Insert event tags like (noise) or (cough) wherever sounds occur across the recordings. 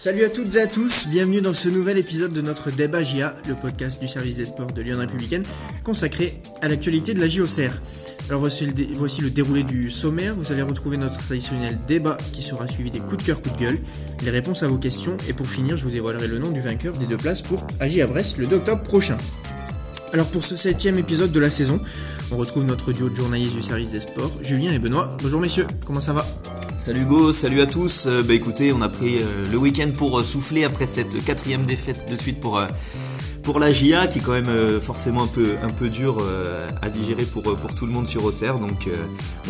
Salut à toutes et à tous, bienvenue dans ce nouvel épisode de notre débat JA, le podcast du service des sports de Lyon Républicaine, consacré à l'actualité de la JOCR. Alors voici le, déroulé du sommaire, vous allez retrouver notre traditionnel débat qui sera suivi des coups de cœur, coups de gueule, les réponses à vos questions, et pour finir je vous dévoilerai le nom du vainqueur des deux places pour AJ à Brest le 2 octobre prochain. Alors pour ce septième épisode de la saison, on retrouve notre duo de journalistes du service des sports, Julien et Benoît. Bonjour messieurs, comment ça va? Salut Go, salut à tous. Euh, bah écoutez, on a pris euh, le week-end pour euh, souffler après cette quatrième défaite de suite pour pour la GIA qui est quand même forcément un peu un peu dur à digérer pour pour tout le monde sur Auxerre. Donc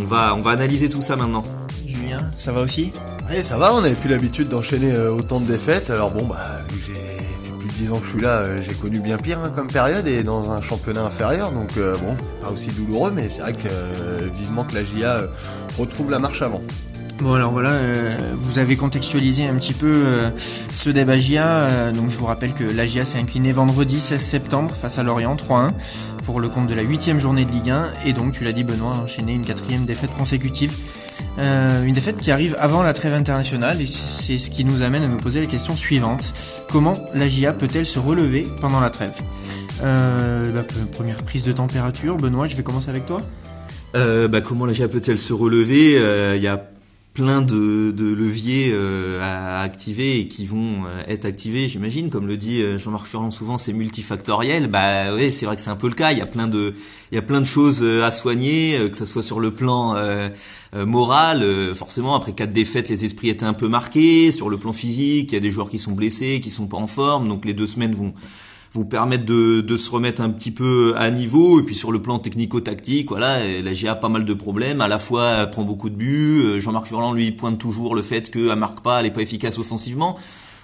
on va on va analyser tout ça maintenant. Julien, ça va aussi? Oui, ça va. On n'avait plus l'habitude d'enchaîner autant de défaites. Alors bon bah vu que j'ai plus de 10 ans que je suis là, j'ai connu bien pire hein, comme période et dans un championnat inférieur. Donc bon, c'est pas aussi douloureux, mais c'est vrai que vivement que la GIA retrouve la marche avant. Bon alors voilà, euh, vous avez contextualisé un petit peu euh, ce débat. Euh, donc je vous rappelle que la GIA s'est inclinée vendredi 16 septembre face à Lorient 3-1 pour le compte de la huitième journée de Ligue 1 et donc tu l'as dit Benoît enchaîné une quatrième défaite consécutive. une défaite qui arrive avant la trêve internationale et c'est ce qui nous amène à nous poser la question suivante. Comment la GIA peut-elle se relever pendant la trêve? Bah, Première prise de température, Benoît, je vais commencer avec toi. bah, comment la GIA peut-elle se relever? Il y a plein de, de leviers euh, à activer et qui vont euh, être activés, j'imagine. Comme le dit euh, Jean-Marc Furlan souvent, c'est multifactoriel. Bah oui, c'est vrai que c'est un peu le cas. Il y a plein de, il y a plein de choses à soigner, que ça soit sur le plan moral. forcément, après quatre défaites, les esprits étaient un peu marqués. Sur le plan physique, il y a des joueurs qui sont blessés, qui sont pas en forme. Donc les deux semaines vont vous permettre de, de, se remettre un petit peu à niveau. Et puis sur le plan technico-tactique voilà la GA a pas mal de problèmes. À la fois elle prend beaucoup de buts. Euh, Jean-Marc Furlan lui pointe toujours le fait qu'elle marque pas elle est pas efficace offensivement.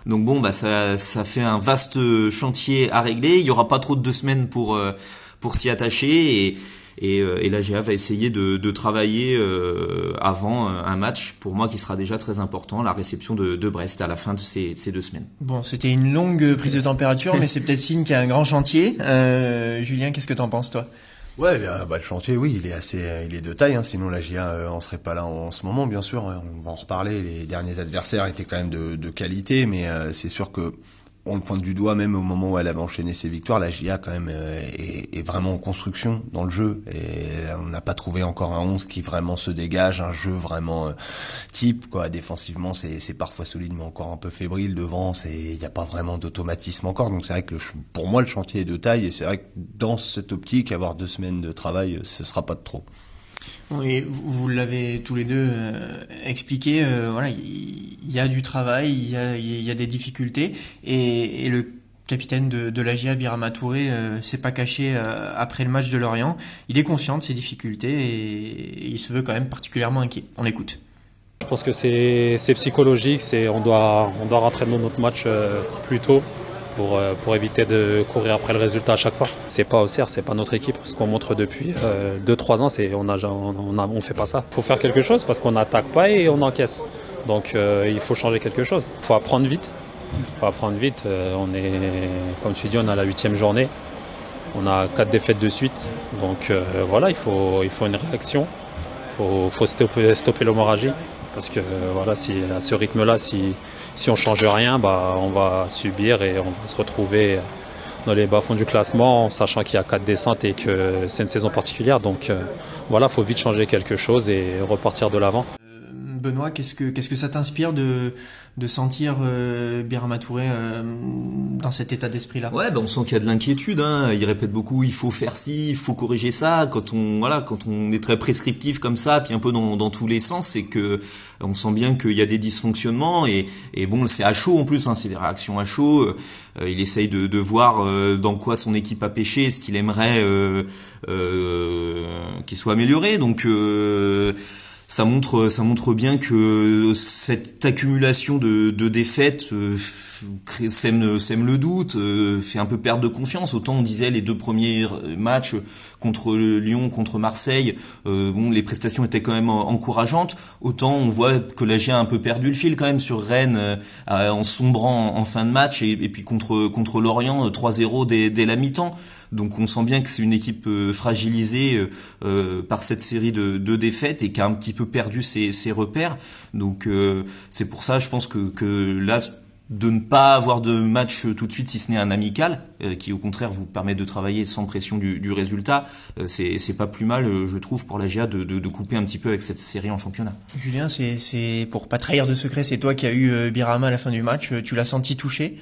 Donc bon bah ça ça fait un vaste chantier à régler. Il y aura pas trop de deux semaines pour euh, pour s'y attacher et, euh, et la GA va essayer de, de travailler euh, avant euh, un match, pour moi, qui sera déjà très important, la réception de, de Brest à la fin de ces, ces deux semaines. Bon, c'était une longue prise de température, mais c'est peut-être signe qu'il y a un grand chantier. Euh, Julien, qu'est-ce que t'en penses, toi? Ouais, bah, le chantier, oui, il est assez, il est de taille. Hein, sinon, la GIA, euh, on serait pas là en, ce moment, bien sûr. Hein, on va en reparler. Les derniers adversaires étaient quand même de, de qualité, mais c'est sûr que on le pointe du doigt même au moment où elle avait enchaîné ses victoires. La GIA quand même euh, est, vraiment en construction dans le jeu et on n'a pas trouvé encore un 11 qui vraiment se dégage, un jeu vraiment euh, type quoi. Défensivement c'est parfois solide mais encore un peu fébrile devant, c'est il n'y a pas vraiment d'automatisme encore. Donc c'est vrai que pour moi le chantier est de taille et c'est vrai que dans cette optique avoir deux semaines de travail ce sera pas de trop. Oui, vous, l'avez tous les deux euh, expliqué. Euh, voilà, il y, a du travail, il y a, des difficultés, et, le capitaine de, de l'AGA, Birama Touré, euh, s'est pas caché après le match de Lorient. Il est conscient de ses difficultés et, il se veut quand même particulièrement inquiet. On l'écoute. Je pense que c'est psychologique, on doit on doit rentrer dans notre match plus tôt pour, euh, pour éviter de courir après le résultat à chaque fois. C'est pas Auxerre, c'est pas notre équipe. Ce qu'on montre depuis 2-3 euh, ans, c'est on on fait pas ça. Il faut faire quelque chose parce qu'on n'attaque pas et on encaisse. Donc euh, il faut changer quelque chose. Il faut apprendre vite. Il faut apprendre vite. on est, comme tu dis, on a la huitième journée. On a quatre défaites de suite. Donc voilà, il faut, il faut une réaction. Il faut, faut stopper, stopper l'hémorragie. Parce que voilà, si à ce rythme-là, si, si on change rien, bah, on va subir et on va se retrouver dans les bas-fonds du classement, sachant qu'il y a quatre descentes et que c'est une saison particulière. Donc euh, voilà, il faut vite changer quelque chose et repartir de l'avant. Benoît, qu'est-ce que qu'est-ce que ça t'inspire de de sentir euh, Birama euh, dans cet état d'esprit-là? Ouais, ben on sent qu'il y a de l'inquiétude. Hein. Il répète beaucoup, il faut faire ci, il faut corriger ça. Quand on voilà, quand on est très prescriptif comme ça, puis un peu dans, dans tous les sens, c'est que on sent bien qu'il y a des dysfonctionnements et, et bon, c'est à chaud en plus. Hein, c'est des réactions à chaud. Euh, il essaye de, de voir euh, dans quoi son équipe a pêché, ce qu'il aimerait euh, qu'il soit amélioré. Donc ça montre ça montre bien que cette accumulation de, de défaites euh, sème, sème le doute, euh, fait un peu perdre de confiance. Autant on disait les deux premiers matchs contre Lyon, contre Marseille, euh, bon les prestations étaient quand même encourageantes. Autant on voit que la GIA a un peu perdu le fil quand même sur Rennes euh, en sombrant en, fin de match et, puis contre contre Lorient 3-0 dès, dès la mi-temps. Donc on sent bien que c'est une équipe euh, fragilisée euh, euh, par cette série de, de, défaites et qui a un petit peu perdu ses, ses repères. Donc c'est pour ça, je pense que, que là, de ne pas avoir de match tout de suite si ce n'est un amical qui au contraire vous permet de travailler sans pression du, du résultat. C'est c'est pas plus mal je trouve pour la GA de, de, de, couper un petit peu avec cette série en championnat. Julien c'est c'est pour pas trahir de secret c'est toi qui as eu Birama à la fin du match. Tu l'as senti touché?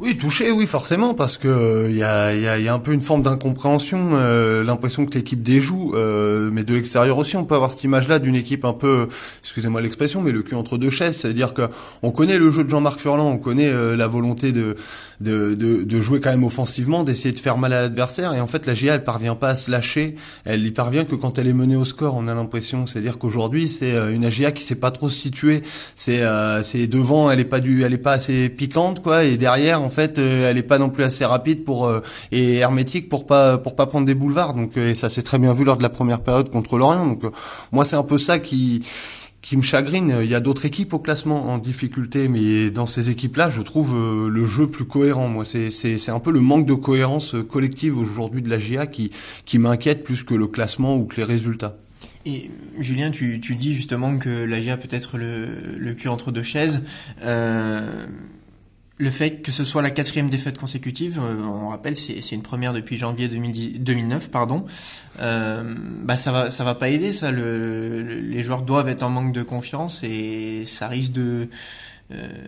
Oui, touché, oui, forcément, parce que il y, a, y, a, y, a, un peu une forme d'incompréhension, euh, l'impression que l'équipe déjoue, euh, mais de l'extérieur aussi, on peut avoir cette image-là d'une équipe un peu, excusez-moi l'expression, mais le cul entre deux chaises, c'est-à-dire que on connaît le jeu de Jean-Marc Furlan, on connaît euh, la volonté de, de, de, jouer quand même offensivement, d'essayer de faire mal à l'adversaire, et en fait la GA elle parvient pas à se lâcher, elle y parvient que quand elle est menée au score, on a l'impression, c'est-à-dire qu'aujourd'hui c'est une AGA qui sait pas trop se situer, c'est c'est devant, elle est pas du, elle est pas assez piquante quoi, et derrière en fait, euh, elle est pas non plus assez rapide pour euh, et hermétique pour pas pour pas prendre des boulevards. Donc euh, et ça s'est très bien vu lors de la première période contre l'Orient. Donc moi c'est un peu ça qui qui me chagrine. Il y a d'autres équipes au classement en difficulté, mais dans ces équipes-là, je trouve le jeu plus cohérent. Moi, c'est c'est un peu le manque de cohérence collective aujourd'hui de la GA qui qui m'inquiète plus que le classement ou que les résultats. Et Julien, tu, tu dis justement que la GA peut être le, cul entre deux chaises. Le fait que ce soit la quatrième défaite consécutive, euh, on rappelle, c'est une première depuis janvier 2010, 2009, pardon. Euh, bah ça va, ça va pas aider ça. Le, les joueurs doivent être en manque de confiance et ça risque de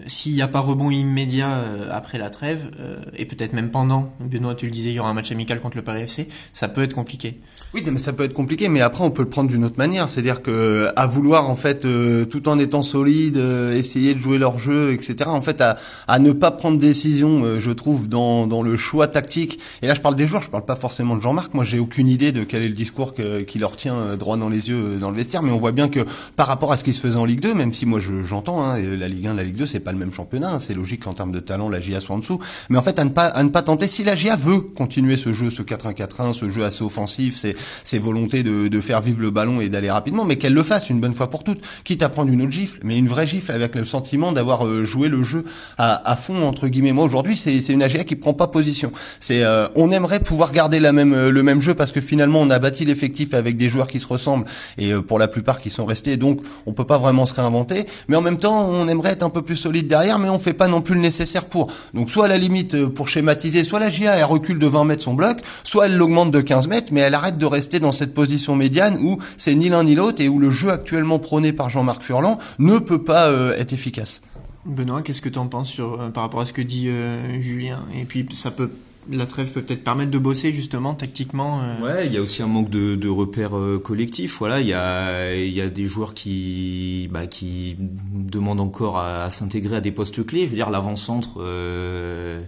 s'il n'y a pas rebond immédiat euh, après la trêve, euh, et peut-être même pendant, Benoît, tu le disais, il y aura un match amical contre le Paris FC, ça peut être compliqué. Oui, mais ça peut être compliqué, mais après on peut le prendre d'une autre manière, c'est-à-dire que à vouloir en fait, tout en étant solide, essayer de jouer leur jeu, etc. En fait, à, à ne pas prendre décision, je trouve, dans, dans le choix tactique. Et là, je parle des joueurs, je parle pas forcément de Jean-Marc. Moi, j'ai aucune idée de quel est le discours que, qui leur tient droit dans les yeux dans le vestiaire, mais on voit bien que par rapport à ce qui se faisait en Ligue 2, même si moi j'entends hein, la Ligue 1, la Ligue 2, c'est pas le même championnat. Hein. C'est logique qu'en termes de talent, la GIA soit en dessous. Mais en fait, à ne pas, à ne pas tenter. Si la GIA veut continuer ce jeu, ce 4-1-4-1, ce jeu assez offensif, ces, ces volontés de, de faire vivre le ballon et d'aller rapidement, mais qu'elle le fasse une bonne fois pour toutes. Quitte à prendre une autre gifle, mais une vraie gifle avec le sentiment d'avoir euh, joué le jeu à, à, fond, entre guillemets. Moi, aujourd'hui, c'est une AGA qui prend pas position. C'est, euh, on aimerait pouvoir garder la même, euh, le même jeu parce que finalement, on a bâti l'effectif avec des joueurs qui se ressemblent et pour la plupart qui sont restés. Donc, on peut pas vraiment se réinventer. Mais en même temps, on aimerait être un peu plus solide derrière, mais on fait pas non plus le nécessaire pour. Donc soit à la limite, euh, pour schématiser, soit la GIA elle recule de 20 mètres son bloc, soit elle l'augmente de 15 mètres, mais elle arrête de rester dans cette position médiane où c'est ni l'un ni l'autre et où le jeu actuellement prôné par Jean-Marc Furlan ne peut pas euh, être efficace. Benoît, qu'est-ce que tu en penses sur, euh, par rapport à ce que dit Julien? Et puis ça peut la trêve peut peut-être permettre de bosser justement tactiquement. Euh... Ouais, il y a aussi un manque de, de repères euh, collectifs. Voilà, il y a y a des joueurs qui bah, qui demandent encore à, à s'intégrer à des postes clés. Je veux dire l'avant-centre. Euh,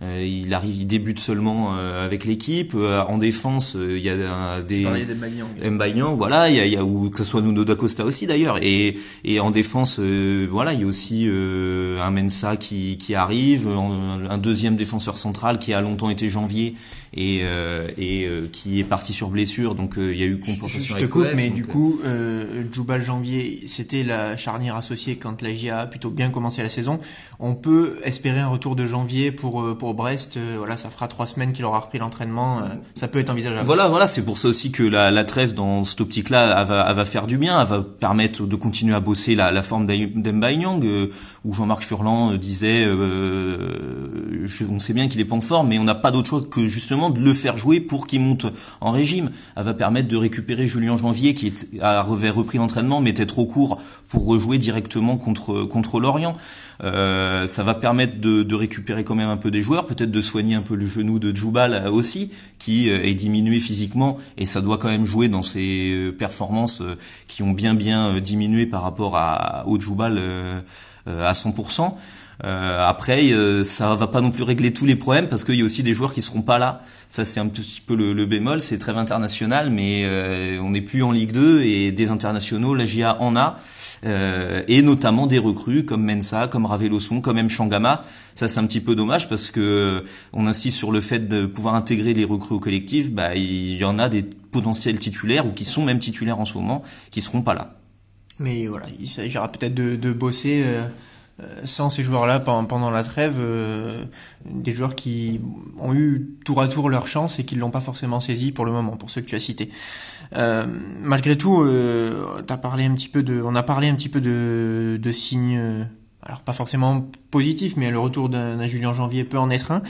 euh, il arrive, il débute seulement euh, avec l'équipe. Euh, en défense, il y a des Mbayang, voilà, il y a, il y a ou que ce soit Nuno da Costa aussi d'ailleurs. Et, et en défense, voilà, il y a aussi un Mensa qui, qui arrive, un, deuxième défenseur central qui a longtemps été Janvier et, et qui est parti sur blessure. Donc il y a eu compensation. Je, te coupe, mais du coup, euh, Djoubal Janvier, c'était la charnière associée quand la GIA a plutôt bien commencé la saison. On peut espérer un retour de Janvier pour pour Brest, euh, voilà, ça fera trois semaines qu'il aura repris l'entraînement. Euh, ça peut être envisageable. Voilà, voilà, c'est pour ça aussi que la, la trêve dans cette optique-là, elle va, elle va faire du bien, elle va permettre de continuer à bosser la, la forme d'Embaïnyang, euh, où Jean-Marc Furlan disait, on sait bien qu'il est pas en forme, mais on n'a pas d'autre choix que justement de le faire jouer pour qu'il monte en régime. Elle va permettre de récupérer Julien Janvier qui est, a repris l'entraînement, mais était trop court pour rejouer directement contre contre Lorient. Euh, ça va permettre de, de, récupérer quand même un peu des joueurs, peut-être de soigner un peu le genou de Djoubal euh, aussi, qui euh, est diminué physiquement, et ça doit quand même jouer dans ses performances qui ont bien bien diminué par rapport à, au Djoubal à 100%. Euh, après, ça va pas non plus régler tous les problèmes parce qu'il y a aussi des joueurs qui seront pas là. Ça, c'est un petit peu le, le bémol. C'est très international, mais on n'est plus en Ligue 2 et des internationaux, la GIA en a. Euh, et notamment des recrues comme Mensa, comme Ravelosson, comme M. Shangama. Ça, c'est un petit peu dommage parce que on insiste sur le fait de pouvoir intégrer les recrues au collectif. Bah, il y en a des potentiels titulaires ou qui sont même titulaires en ce moment qui seront pas là. Mais voilà, il s'agira peut-être de, de bosser. Euh euh, sans ces joueurs-là pendant la trêve, euh, des joueurs qui ont eu tour à tour leur chance et qui l'ont pas forcément saisi pour le moment, pour ceux que tu as cités. Euh, malgré tout, euh, parlé un petit peu de, on a parlé un petit peu de, de signes alors pas forcément positif, mais le retour d'un Julien Janvier peut en être un.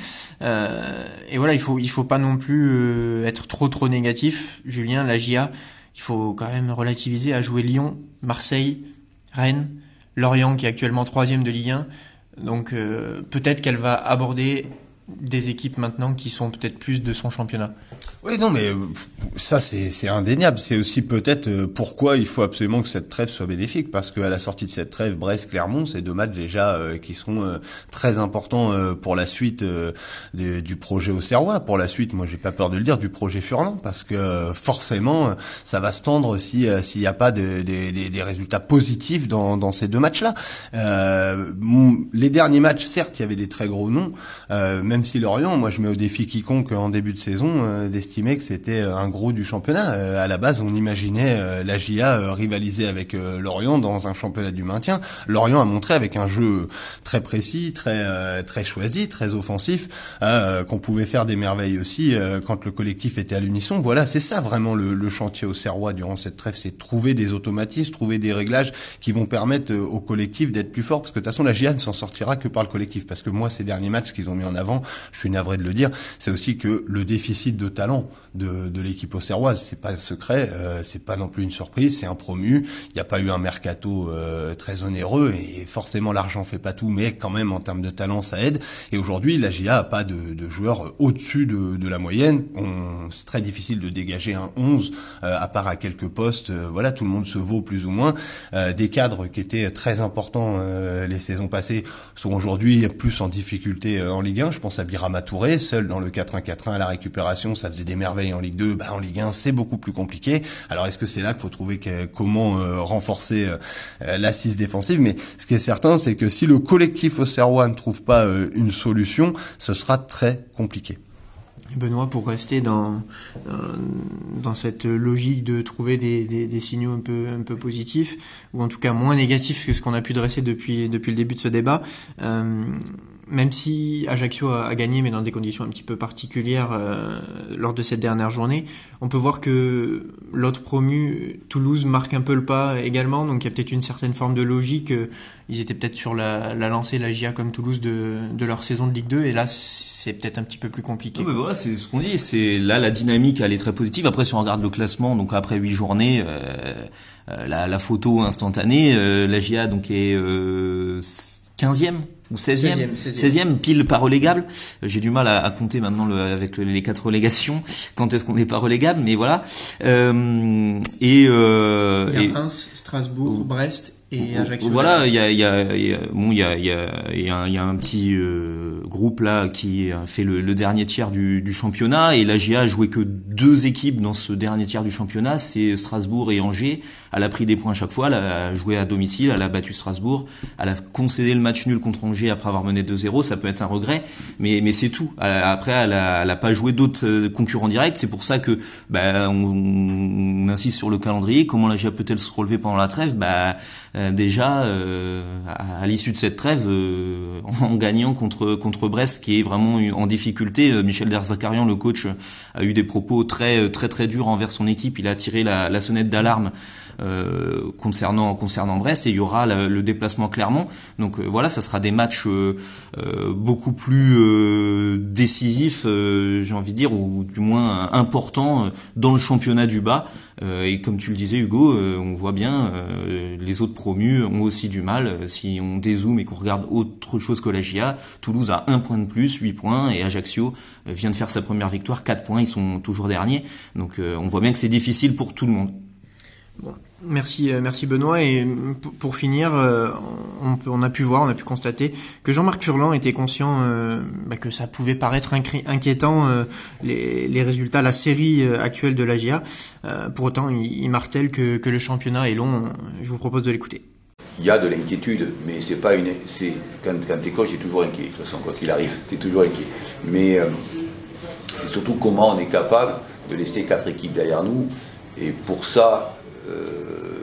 Euh, et voilà, il faut il faut pas non plus euh, être trop trop négatif. Julien, la GIA, il faut quand même relativiser à jouer Lyon, Marseille, Rennes, Lorient qui est actuellement troisième de Ligue 1. Donc euh, peut-être qu'elle va aborder des équipes maintenant qui sont peut-être plus de son championnat. Oui, non, mais euh, ça c'est indéniable. C'est aussi peut-être euh, pourquoi il faut absolument que cette trêve soit bénéfique, parce qu'à la sortie de cette trêve, Brest-Clermont, c'est deux matchs déjà euh, qui seront très importants pour la suite du projet au Serrois. Pour la suite, moi j'ai pas peur de le dire, du projet Furlan, parce que forcément ça va se tendre si s'il n'y a pas de, des résultats positifs dans, dans ces deux matchs-là. les derniers matchs, certes, il y avait des très gros noms, même si Lorient, moi je mets au défi quiconque en début de saison d'estimer que c'était euh, un gros du championnat. Euh, à la base, on imaginait euh, la GIA rivaliser avec Lorient dans un championnat du maintien. Lorient a montré avec un jeu très précis, très très choisi, très offensif, qu'on pouvait faire des merveilles aussi quand le collectif était à l'unisson. Voilà, c'est ça vraiment le, chantier au Serrois durant cette trêve, c'est trouver des automatismes, trouver des réglages qui vont permettre au collectif d'être plus fort. Parce que de toute façon, la GIA ne s'en sortira que par le collectif. Parce que moi, ces derniers matchs qu'ils ont mis en avant, je suis navré de le dire, c'est aussi que le déficit de talent de, de l'équipe auxerroise. C'est pas secret, euh, c'est pas non plus une surprise, c'est un promu. Il n'y a pas eu un mercato euh, très onéreux et forcément l'argent fait pas tout, mais quand même en termes de talent ça aide. Et aujourd'hui, la GIA a pas de, de joueurs au-dessus de, de, la moyenne. C'est très difficile de dégager un 11 euh, à part à quelques postes. Euh, voilà, tout le monde se vaut plus ou moins. des cadres qui étaient très importants les saisons passées sont aujourd'hui plus en difficulté en Ligue 1. Je pense à Birama Touré, seul dans le 4-1-4-1 à la récupération, ça faisait merveilles en Ligue 2, bah en Ligue 1 c'est beaucoup plus compliqué. Alors est-ce que c'est là qu'il faut trouver comment euh, renforcer euh, l'assise défensive? Mais ce qui est certain, c'est que si le collectif au Serrois ne trouve pas euh, une solution, ce sera très compliqué. Benoît, pour rester dans dans cette logique de trouver des, des, signaux un peu un peu positifs ou en tout cas moins négatifs que ce qu'on a pu dresser depuis depuis le début de ce débat même si Ajaccio a, gagné, mais dans des conditions un petit peu particulières euh, lors de cette dernière journée, on peut voir que l'autre promu, Toulouse, marque un peu le pas également. Donc il y a peut-être une certaine forme de logique. Ils étaient peut-être sur la, la lancée, la GIA comme Toulouse de, de leur saison de Ligue 2, et là c'est peut-être un petit peu plus compliqué. mais voilà, c'est ce qu'on dit. C'est là la dynamique, elle est très positive. Après, si on regarde le classement, donc après huit journées. Euh, euh la, la, photo instantanée, euh, la GIA donc est 15e ou 16e, 16e, pile pas relégable. J'ai du mal à, à compter maintenant le, avec les quatre relégations. Quand est-ce qu'on n'est pas relégable Mais voilà. Euh, et, euh, il y a Reims, Strasbourg, Brest et Ajaccio. Voilà, il y a, il y a, bon, il y a, il y a, y a, y a un petit euh, groupe là qui a fait le, le dernier tiers du, du, championnat et la GIA a joué que deux équipes dans ce dernier tiers du championnat, c'est Strasbourg et Angers. Elle a pris des points à chaque fois, elle a joué à domicile, elle a battu Strasbourg, elle a concédé le match nul contre Angers après avoir mené 2-0, ça peut être un regret, mais, mais c'est tout. Après, elle a, elle a pas joué d'autres euh, concurrents directs, c'est pour ça que bah, on, on, insiste sur le calendrier. Comment la GIA peut-elle se relever pendant la trêve? Bah, déjà euh, à, l'issue de cette trêve euh, en gagnant contre contre Brest qui est vraiment en difficulté Michel Derzakarian le coach a eu des propos très très très durs envers son équipe. Il a tiré la sonnette d'alarme euh, concernant concernant Brest et il y aura le, déplacement Clermont. Donc euh, voilà, ça sera des matchs euh, beaucoup plus décisifs, j'ai envie de dire, ou du moins importants dans le championnat du bas. et comme tu le disais Hugo, on voit bien les autres promus ont aussi du mal. Si on dézoome et qu'on regarde autre chose que la GIA, Toulouse a un point de plus, 8 points, et Ajaccio vient de faire sa première victoire, 4 points, ils sont toujours derniers. Donc on voit bien que c'est difficile pour tout le monde. Merci, euh, merci Benoît. Et pour finir, euh, on, a pu voir, on a pu constater que Jean-Marc Furlan était conscient euh, bah, que ça pouvait paraître inquiétant les, résultats, la série actuelle de l'AGIA. pour autant, il, martèle que, le championnat est long. Je vous propose de l'écouter. Il y a de l'inquiétude, mais c'est pas une. C'est quand, quand t'es coach, t'es toujours inquiet. De toute façon, quoi qu'il arrive, t'es toujours inquiet. Mais surtout comment on est capable de laisser quatre équipes derrière nous. Et pour ça,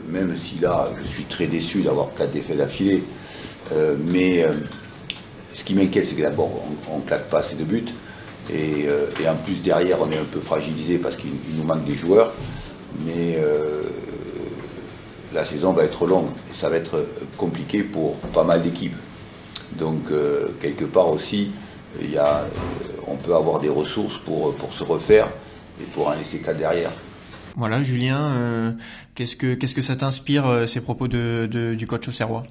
même si là, je suis très déçu d'avoir quatre défaites d'affilée. Euh, mais euh, ce qui m'inquiète, c'est que d'abord, on ne claque pas assez de buts. Euh, et, en plus, derrière, on est un peu fragilisé parce qu'il nous manque des joueurs. Mais la saison va être longue. Ça va être compliqué pour pas mal d'équipes. Donc, quelque part aussi, on peut avoir des ressources pour, pour se refaire et pour en laisser quatre derrière. Voilà, Julien, qu'est-ce que qu'est-ce que ça t'inspire ces propos de, du coach Auxerrois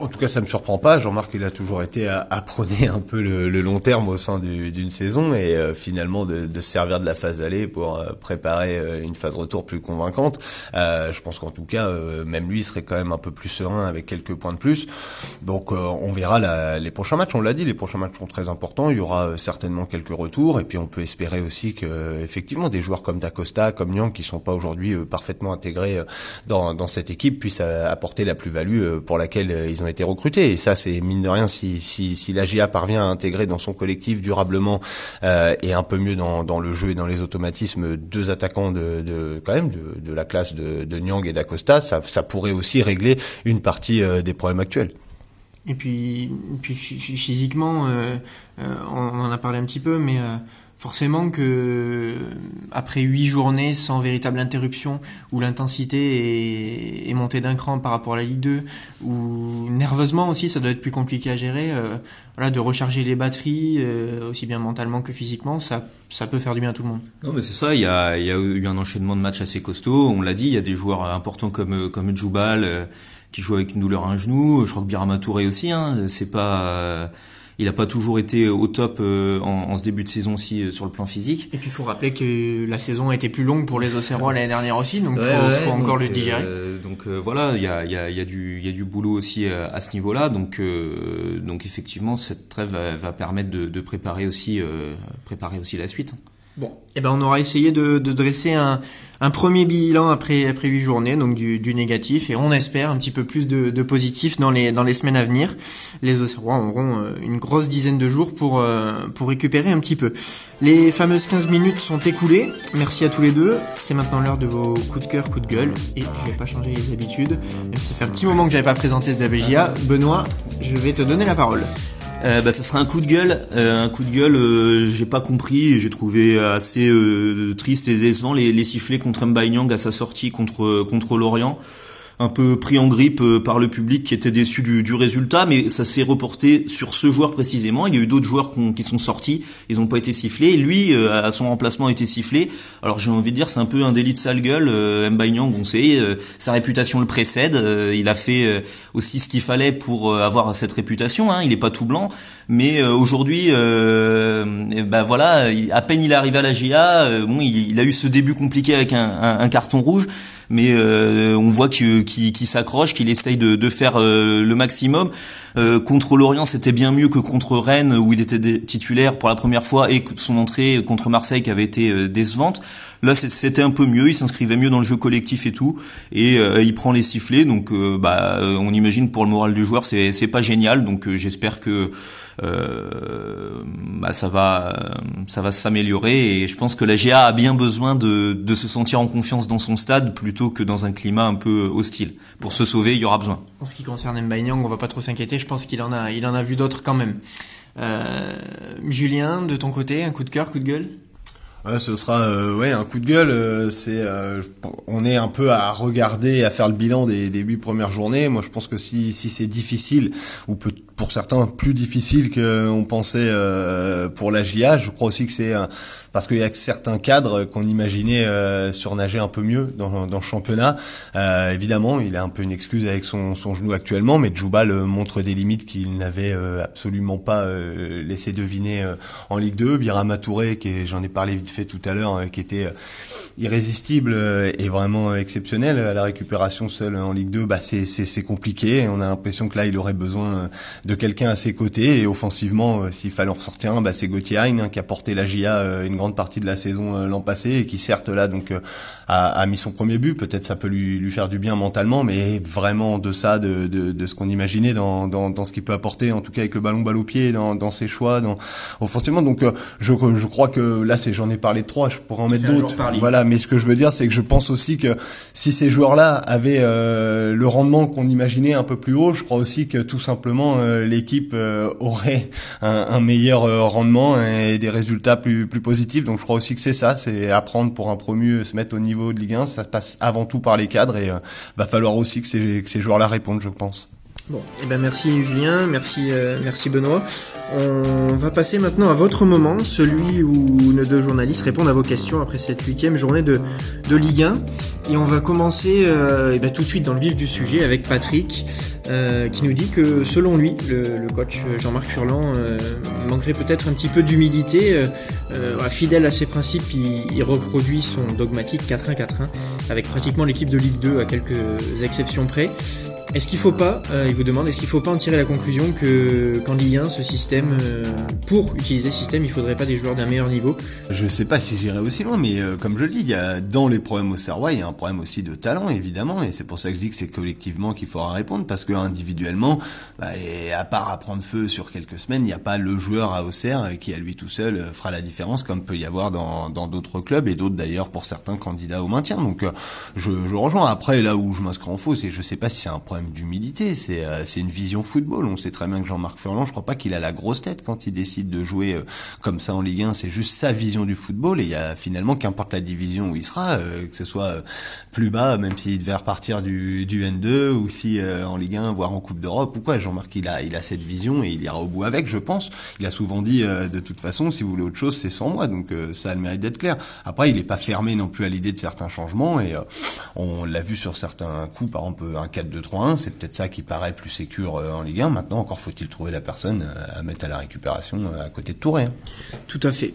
en tout cas, ça me surprend pas. Jean-Marc, il a toujours été à, à prôner (laughs) un peu le, le, long terme au sein d'une saison et euh, finalement de, de, se servir de la phase aller pour euh, préparer euh, une phase retour plus convaincante. je pense qu'en tout cas, même lui serait quand même un peu plus serein avec quelques points de plus. Donc, on verra la, les prochains matchs. On l'a dit, les prochains matchs sont très importants. Il y aura certainement quelques retours et puis on peut espérer aussi que effectivement des joueurs comme Dacosta, comme Nyang, qui sont pas aujourd'hui parfaitement intégrés dans, dans cette équipe, puissent apporter la plus-value pour laquelle ils ont été recrutés. Et ça, c'est mine de rien, si, si, si la GIA parvient à intégrer dans son collectif durablement euh, et un peu mieux dans, dans le jeu et dans les automatismes deux attaquants de, de quand même de, de la classe de, Nyang et d'Acosta, ça, ça pourrait aussi régler une partie euh, des problèmes actuels. Et puis, puis physiquement, euh, on en a parlé un petit peu, mais forcément que après huit journées sans véritable interruption où l'intensité est, est, montée d'un cran par rapport à la Ligue 2 où nerveusement aussi ça doit être plus compliqué à gérer euh, voilà de recharger les batteries euh, aussi bien mentalement que physiquement ça ça peut faire du bien à tout le monde. Non mais c'est ça il y a y a eu un enchaînement de matchs assez costaud on l'a dit il y a des joueurs importants comme comme Djoubal euh, qui joue avec une douleur à un genou. Je crois que Birama Touré aussi hein. C'est pas il n'a pas toujours été au top euh, en, ce début de saison aussi euh, sur le plan physique. Et puis il faut rappeler que la saison a été plus longue pour les Océrois l'année dernière aussi, donc il faut, encore le digérer. Euh, donc voilà, il y a, y, a, y, a du, y a du boulot aussi à, ce niveau-là, donc donc effectivement cette trêve va, permettre de, de préparer aussi préparer aussi la suite. Bon, eh ben on aura essayé de, de dresser un, un, premier bilan après après huit journées, donc du, du, négatif, et on espère un petit peu plus de, de, positif dans les dans les semaines à venir. Les Auxerrois auront euh, une grosse dizaine de jours pour euh, pour récupérer un petit peu. Les fameuses 15 minutes sont écoulées. Merci à tous les deux. C'est maintenant l'heure de vos coups de cœur, coups de gueule, et je vais pas changer les habitudes. Même ça fait un petit moment que j'avais pas présenté ce. Benoît, je vais te donner la parole. Euh, bah, ça sera un coup de gueule. Euh, un coup de gueule, euh, j'ai pas compris. J'ai trouvé assez euh, triste et décevant les, les sifflets contre Mbaye à sa sortie contre contre Lorient un peu pris en grippe euh, par le public qui était déçu du, du résultat, mais ça s'est reporté sur ce joueur précisément. Il y a eu d'autres joueurs qui sont sortis, ils n'ont pas été sifflés. Lui, euh, à son remplacement, a été sifflé. Alors j'ai envie de dire, c'est un peu un délit de sale gueule. Euh, Nyang, on sait, euh, sa réputation le précède. il a fait aussi ce qu'il fallait pour avoir cette réputation. Hein. Il n'est pas tout blanc, mais aujourd'hui, ben voilà, à peine il est arrivé à la GIA, bon, il, il, a eu ce début compliqué avec un, un carton rouge mais euh, on voit qu'il s'accroche, qu'il essaye de, de faire euh, le maximum. Euh, contre Lorient, c'était bien mieux que contre Rennes où il était titulaire pour la première fois et son entrée contre Marseille qui avait été décevante. Là, c'était un peu mieux, il s'inscrivait mieux dans le jeu collectif et tout, et il prend les sifflets. Donc, bah, on imagine pour le moral du joueur, c'est pas génial. Donc, j'espère que euh, bah, ça va, ça va s'améliorer et je pense que la GA a bien besoin de, de se sentir en confiance dans son stade plutôt que dans un climat un peu hostile. Pour se sauver, il y aura besoin. En ce qui concerne Nyang, on va pas trop s'inquiéter. Je pense qu'il en a, il en a vu d'autres quand même. Euh, Julien, de ton côté, un coup de cœur, coup de gueule? Ouais, ce sera euh, ouais un coup de gueule. Euh, c'est euh, on est un peu à regarder, à faire le bilan des, des huit premières journées. Moi, je pense que si si c'est difficile ou peut pour certains plus difficile qu'on pensait euh, pour la GIA. Je crois aussi que c'est parce qu'il y a certains cadres qu'on imaginait euh, surnager un peu mieux dans, dans le championnat. Euh, évidemment, il a un peu une excuse avec son, son genou actuellement, mais Djoubal montre des limites qu'il n'avait absolument pas laissé deviner en Ligue 2. Birama Touré, j'en ai parlé vite fait tout à l'heure, qui était irrésistible et vraiment exceptionnel à la récupération seule en Ligue 2, bah c'est compliqué. On a l'impression que là, il aurait besoin quelqu'un à ses côtés. Et offensivement, euh, s'il fallait en ressortir un, bah, c'est Gauthier Hein, qui a porté la GIA euh, une grande partie de la saison euh, l'an passé et qui certes là donc a, a, mis son premier but. Peut-être ça peut lui, lui faire du bien mentalement, mais vraiment de ça, de, de, de ce qu'on imaginait dans, dans, dans ce qu'il peut apporter, en tout cas avec le ballon balle au pied, dans, dans ses choix, dans offensivement. Donc je, je crois que là, c'est j'en ai parlé de trois, je pourrais en mettre d'autres. Voilà, mais ce que je veux dire, c'est que je pense aussi que si ces joueurs-là avaient le rendement qu'on imaginait un peu plus haut, je crois aussi que tout simplement l'équipe aurait un, meilleur rendement et des résultats plus plus positifs. Donc je crois aussi que c'est ça, c'est apprendre pour un promu se mettre au niveau de Ligue 1. Ça passe avant tout par les cadres et va falloir aussi que ces, que ces joueurs-là répondent, je pense. Bon, eh ben merci Julien, merci, euh, merci Benoît. On va passer maintenant à votre moment, celui où nos deux journalistes répondent à vos questions après cette huitième journée de, de Ligue 1. Et on va commencer euh, eh ben, tout de suite dans le vif du sujet avec Patrick, euh, qui nous dit que selon lui, le, coach Jean-Marc Furlan manquerait peut-être un petit peu d'humilité. fidèle à ses principes, il, il reproduit son dogmatique 4-1-4-1 avec pratiquement l'équipe de Ligue 2 à quelques exceptions près. Est-ce qu'il faut pas, euh, il vous demande, est-ce qu'il faut pas en tirer la conclusion que qu'en Ligue 1, ce système, euh, pour utiliser ce système, il faudrait pas des joueurs d'un meilleur niveau? Je sais pas si j'irai aussi loin, mais euh, comme je le dis, il y a dans les problèmes au Serrois, il y a un problème aussi de talent, évidemment, et c'est pour ça que je dis que c'est collectivement qu'il faudra répondre, parce que individuellement, bah, et à part à prendre feu sur quelques semaines, il n'y a pas le joueur à Auxerre qui à lui tout seul fera la différence, comme peut y avoir dans d'autres clubs et d'autres d'ailleurs pour certains candidats au maintien. Donc je, je rejoins. Après là où je m'inscris en faux, c'est je sais pas si c'est un problème d'humilité, c'est euh, c'est une vision football. On sait très bien que Jean-Marc Furlan, je crois pas qu'il a la grosse tête quand il décide de jouer euh, comme ça en Ligue 1. C'est juste sa vision du football et il y a finalement qu'importe la division où il sera, euh, que ce soit plus bas, même s'il devait repartir du, du N2 ou si en Ligue 1, voire en Coupe d'Europe ou quoi. Jean-Marc il a il a cette vision et il ira au bout avec, je pense. Il a souvent dit de toute façon, si vous voulez autre chose, c'est sans moi. Donc ça a le mérite d'être clair. Après, il est pas fermé non plus à l'idée de certains changements et on l'a vu sur certains coups, par exemple un 4-2-3-1 c'est peut-être ça qui paraît plus sécure euh, en Ligue 1. Maintenant, encore faut-il trouver la personne euh, à mettre à la récupération euh, à côté de Touré. Hein. Tout à fait.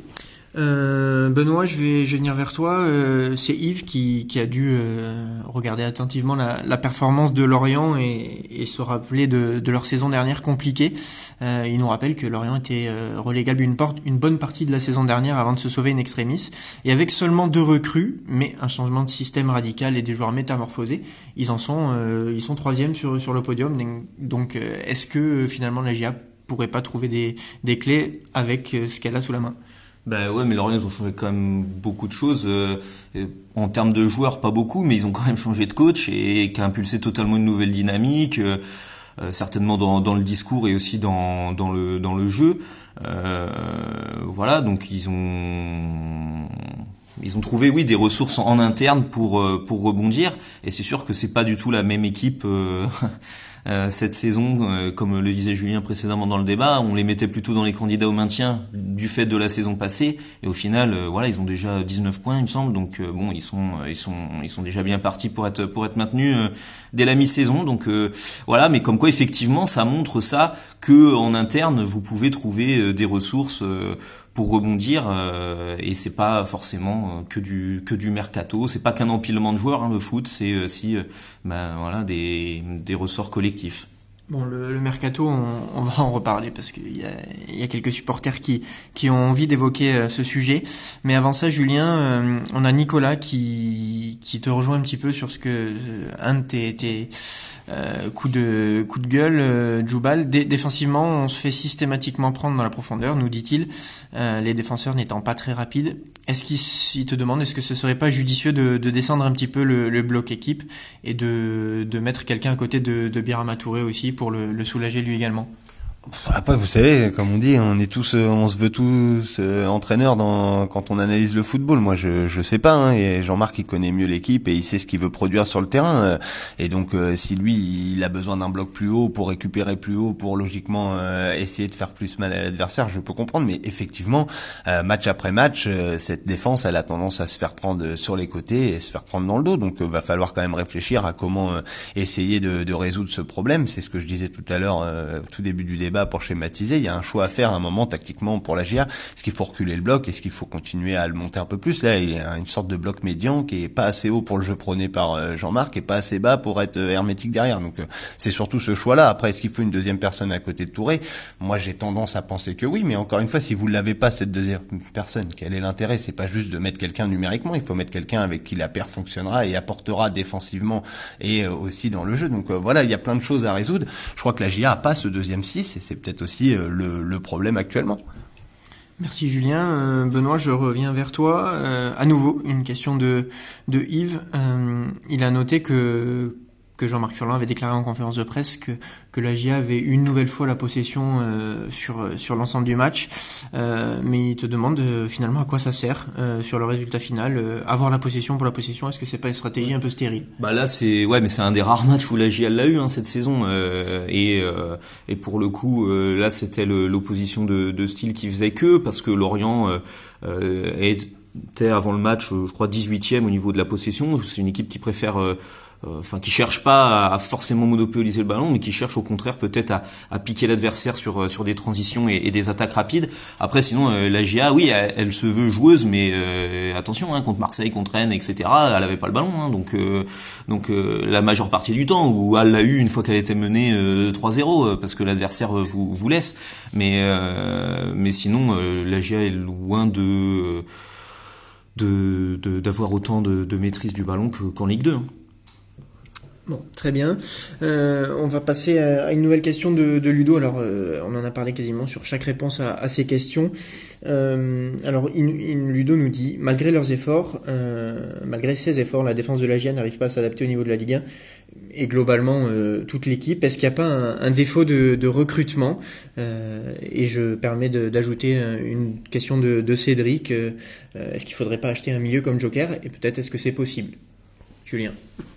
Euh, Benoît, je vais, venir vers toi. Euh, c'est Yves qui, a dû euh, regarder attentivement la, performance de Lorient et, se rappeler de, leur saison dernière compliquée. il nous rappelle que Lorient était relégable une, porte, une bonne partie de la saison dernière avant de se sauver in extremis. Et avec seulement deux recrues, mais un changement de système radical et des joueurs métamorphosés, ils en sont, ils sont troisième sur, sur le podium. Donc, est-ce que finalement la GIA pourrait pas trouver des, des clés avec ce qu'elle a sous la main? Ben ouais, mais Lorient ils ont changé quand même beaucoup de choses. Euh, en termes de joueurs, pas beaucoup, mais ils ont quand même changé de coach et qui a impulsé totalement une nouvelle dynamique, euh, euh, certainement dans, dans, le discours et aussi dans, dans le dans le jeu. voilà, donc ils ont ils ont trouvé oui des ressources en interne pour pour rebondir et c'est sûr que c'est pas du tout la même équipe Euh, (laughs) cette saison, euh, comme le disait Julien précédemment dans le débat, on les mettait plutôt dans les candidats au maintien du fait de la saison passée. Et au final, euh, voilà, ils ont déjà 19 points, il me semble. Donc bon, ils sont, ils sont, ils sont déjà bien partis pour être, pour être maintenus dès la mi-saison. Donc voilà, mais comme quoi effectivement, ça montre ça que en interne, vous pouvez trouver des ressources pour rebondir euh, et c'est pas forcément que du que du mercato c'est pas qu'un empilement de joueurs hein, le foot c'est aussi ben voilà des des ressorts collectifs Bon, le, mercato, on, va en reparler parce qu'il y a, y a quelques supporters qui, qui ont envie d'évoquer euh, ce sujet. Mais avant ça, Julien, euh, on a Nicolas qui, qui te rejoint un petit peu sur ce que euh, un de tes, coups de coup de gueule, Djoubal. défensivement, on se fait systématiquement prendre dans la profondeur, nous dit-il, les défenseurs n'étant pas très rapides. Est-ce qu'il te demande, est-ce que ce serait pas judicieux de, de descendre un petit peu le, bloc équipe et de, de mettre quelqu'un à côté de, de aussi pour le, soulager lui également après, vous savez, comme on dit, on est tous, euh, on se veut tous euh, entraîneurs dans, quand on analyse le football. Moi, je, je sais pas. Hein, et Jean-Marc, il connaît mieux l'équipe et il sait ce qu'il veut produire sur le terrain. Euh, et donc, si lui, il a besoin d'un bloc plus haut pour récupérer plus haut, pour logiquement essayer de faire plus mal à l'adversaire, je peux comprendre. Mais effectivement, match après match, cette défense, elle a tendance à se faire prendre sur les côtés et se faire prendre dans le dos. Donc, va falloir quand même réfléchir à comment essayer de, de résoudre ce problème. C'est ce que je disais tout à l'heure, tout début du débat pour schématiser, il y a un choix à faire à un moment tactiquement pour la GIA. Est-ce qu'il faut reculer le bloc? Est-ce qu'il faut continuer à le monter un peu plus? Là, il y a une sorte de bloc médian qui est pas assez haut pour le jeu prôné par euh, Jean-Marc et pas assez bas pour être euh, hermétique derrière. Donc euh, c'est surtout ce choix-là. Après, est-ce qu'il faut une deuxième personne à côté de Touré? Moi, j'ai tendance à penser que oui, mais encore une fois, si vous l'avez pas cette deuxième personne, quel est l'intérêt? C'est pas juste de mettre quelqu'un numériquement. Il faut mettre quelqu'un avec qui la paire fonctionnera et apportera défensivement et aussi dans le jeu. Donc voilà, il y a plein de choses à résoudre. Je crois que la GIA a pas ce deuxième 6 et c'est peut-être aussi euh, le, problème actuellement. Merci Julien. Euh, Benoît, je reviens vers toi. Euh, à nouveau, une question de, de Yves. il a noté que que Jean-Marc Furlan avait déclaré en conférence de presse que, que la GIA avait une nouvelle fois la possession euh, sur, sur l'ensemble du match. Euh, mais il te demande euh, finalement à quoi ça sert euh, sur le résultat final. avoir la possession pour la possession, est-ce que c'est pas une stratégie un peu stérile? Bah là c'est ouais mais c'est un des rares matchs où la GIA l'a eu hein, cette saison et, et pour le coup là c'était l'opposition de, de style qui faisait que parce que Lorient était avant le match je crois 18e au niveau de la possession. C'est une équipe qui préfère euh, enfin qui cherche pas à, forcément monopoliser le ballon, mais qui cherche au contraire peut-être à, à, piquer l'adversaire sur euh, sur des transitions et, des attaques rapides. Après, sinon euh, la GIA, oui, elle, se veut joueuse, mais attention, hein, contre Marseille, contre Rennes, etc. Elle avait pas le ballon, hein, donc donc la majeure partie du temps où elle l'a eu une fois qu'elle était menée 3-0 parce que l'adversaire vous vous laisse. Mais mais sinon, la GIA est loin de d'avoir de, autant de, de, maîtrise du ballon qu'en Ligue 2. Hein. Bon, très bien. Euh, on va passer à une nouvelle question de, Ludo. Alors, euh, on en a parlé quasiment sur chaque réponse à, ces questions. Euh, alors, Ludo nous dit, malgré leurs efforts, malgré ses efforts, la défense de la GIA n'arrive pas à s'adapter au niveau de la Ligue 1 et globalement toute l'équipe. Est-ce qu'il n'y a pas un, défaut de, recrutement? Et je permets d'ajouter une question de, de Cédric. est-ce qu'il ne faudrait pas acheter un milieu comme Joker? Et peut-être est-ce que c'est possible? Julien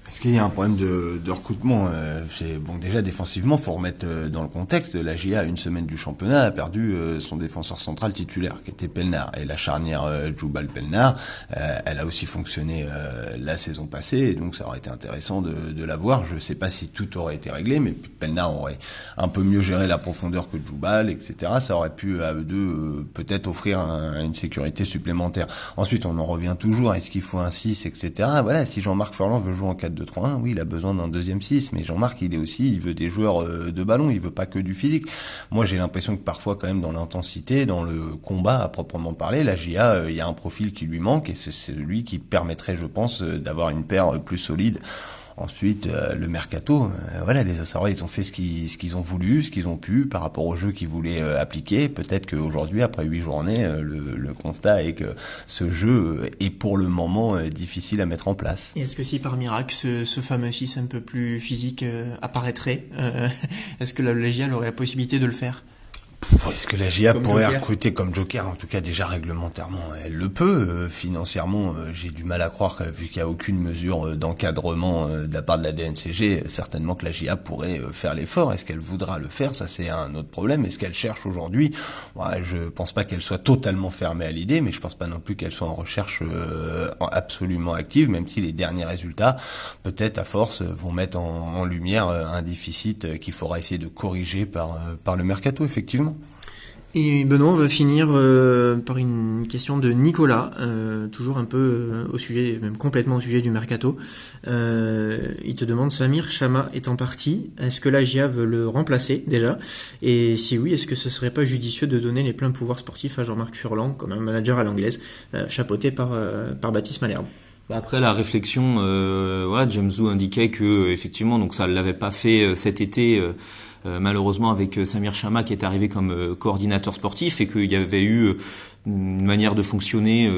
est-ce qu'il y a un problème de, recrutement euh, C'est bon déjà défensivement, faut remettre euh, dans le contexte. La GIA, une semaine du championnat, a perdu euh, son défenseur central titulaire, qui était Pelnar, et la charnière euh, Joubal Pelnar, elle a aussi fonctionné la saison passée, donc ça aurait été intéressant de, de la voir. Je ne sais pas si tout aurait été réglé, mais Pelnar aurait un peu mieux géré la profondeur que Joubal, etc. Ça aurait pu à eux deux peut-être offrir une sécurité supplémentaire. Ensuite, on en revient toujours. Est-ce qu'il faut un 6, etc. Voilà, si Jean-Marc Furlan veut jouer en 4 2-3-1, oui, il a besoin d'un deuxième 6, mais Jean-Marc, il est aussi, il veut des joueurs euh, de ballon, il veut pas que du physique. Moi, j'ai l'impression que parfois, quand même, dans l'intensité, dans le combat à proprement parler, la GIA, euh, il y a un profil qui lui manque et c'est celui qui permettrait, je pense, euh, d'avoir une paire plus solide Ensuite, euh, le mercato, euh, voilà, les Ossarois, ils ont fait ce qu'ils ce qu'ils ont voulu, ce qu'ils ont pu par rapport au jeu qu'ils voulaient euh, appliquer. Peut-être qu'aujourd'hui, après huit journées, le, le, constat est que ce jeu est pour le moment difficile à mettre en place. Est-ce que si par miracle ce, ce fameux 6 un peu plus physique apparaîtrait, (laughs) est-ce que la Légial aurait la possibilité de le faire? Est-ce que la GIA pourrait recruter comme Joker En tout cas, déjà réglementairement, elle le peut. Euh, financièrement, euh, j'ai du mal à croire que vu qu'il n'y a aucune mesure euh, d'encadrement de la part de la DNCG, certainement que la GIA pourrait faire l'effort. Est-ce qu'elle voudra le faire? Ça, c'est un autre problème. Est-ce qu'elle cherche aujourd'hui? Ouais, Je pense pas qu'elle soit totalement fermée à l'idée, mais je pense pas non plus qu'elle soit en recherche absolument active, même si les derniers résultats, peut-être à force, vont mettre en, en lumière un déficit qu'il faudra essayer de corriger par, par le mercato, effectivement. Et Benoît, on va finir euh, par une question de Nicolas, euh, toujours un peu euh, au sujet, même complètement au sujet du mercato. il te demande Samir Chama est en partie. Est-ce que la GIA veut le remplacer déjà? Et si oui, est-ce que ce serait pas judicieux de donner les pleins pouvoirs sportifs à Jean-Marc Furlan comme un manager à l'anglaise, chapeauté par par Baptiste Malherbe? Bah, après la réflexion, voilà, James Zou indiquait que effectivement, donc ça l'avait pas fait cet été euh, malheureusement avec euh, Samir Chama qui est arrivé comme euh, coordinateur sportif et qu'il y avait eu une manière de fonctionner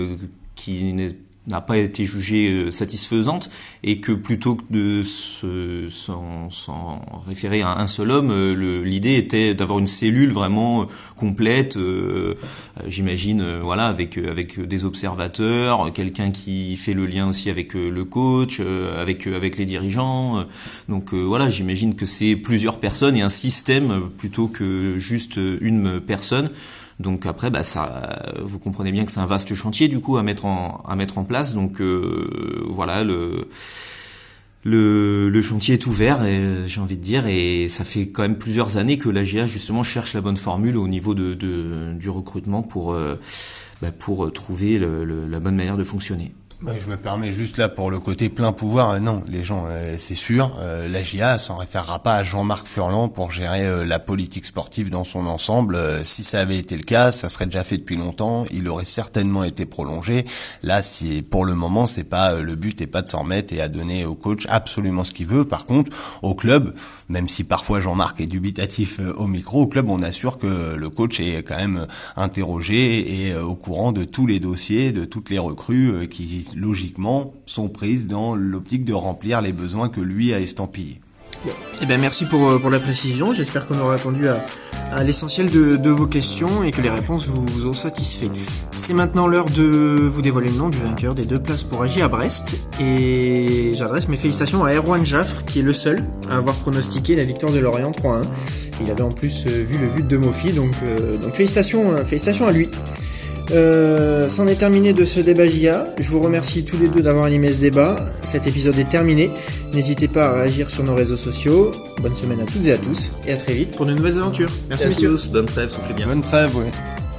qui n'est n'a pas été jugée euh, satisfaisante et que plutôt que de s'en référer à un seul homme, euh, l'idée était d'avoir une cellule vraiment euh, complète, j'imagine, voilà, avec avec des observateurs, quelqu'un qui fait le lien aussi avec le coach, avec avec les dirigeants. Donc voilà, j'imagine que c'est plusieurs personnes et un système plutôt que juste une personne. Donc après, bah, vous comprenez bien que c'est un vaste chantier du coup à mettre en, place. Donc euh, voilà, le, chantier est ouvert, j'ai envie de dire, et ça fait quand même plusieurs années que l'AGA justement cherche la bonne formule au niveau de, du recrutement pour, euh, bah, trouver la bonne manière de fonctionner je me permets juste là pour le côté plein pouvoir. Euh, non, les gens, euh, c'est sûr, euh, la GIA s'en référera pas à Jean-Marc Furlan pour gérer la politique sportive dans son ensemble. si ça avait été le cas, ça serait déjà fait depuis longtemps. Il aurait certainement été prolongé. Là, si pour le moment, c'est pas le but, et pas de s'en remettre et à donner au coach absolument ce qu'il veut. Par contre, au club, même si parfois Jean-Marc est dubitatif au micro, au club, on assure que le coach est quand même interrogé et au courant de tous les dossiers, de toutes les recrues qui logiquement, sont prises dans l'optique de remplir les besoins que lui a estampillés. Eh ben merci pour, euh, pour la précision. J'espère qu'on aura répondu à, l'essentiel de, vos questions et que les réponses vous, vous ont satisfait. C'est maintenant l'heure de vous dévoiler le nom du vainqueur des deux places pour agir à Brest. Et j'adresse mes félicitations à Erwan Jaffre, qui est le seul à avoir pronostiqué la victoire de Lorient 3-1. Il avait en plus euh, vu le but de Mofi, donc, euh, donc félicitations, félicitations à lui. Euh, c'en est terminé de ce débat JA. Je vous remercie tous les deux d'avoir animé ce débat. Cet épisode est terminé. N'hésitez pas à réagir sur nos réseaux sociaux. Bonne semaine à toutes et à tous et à très vite pour de nouvelles aventures. Merci, messieurs. Bonne trêve, soufflez bien. Bonne trêve, oui.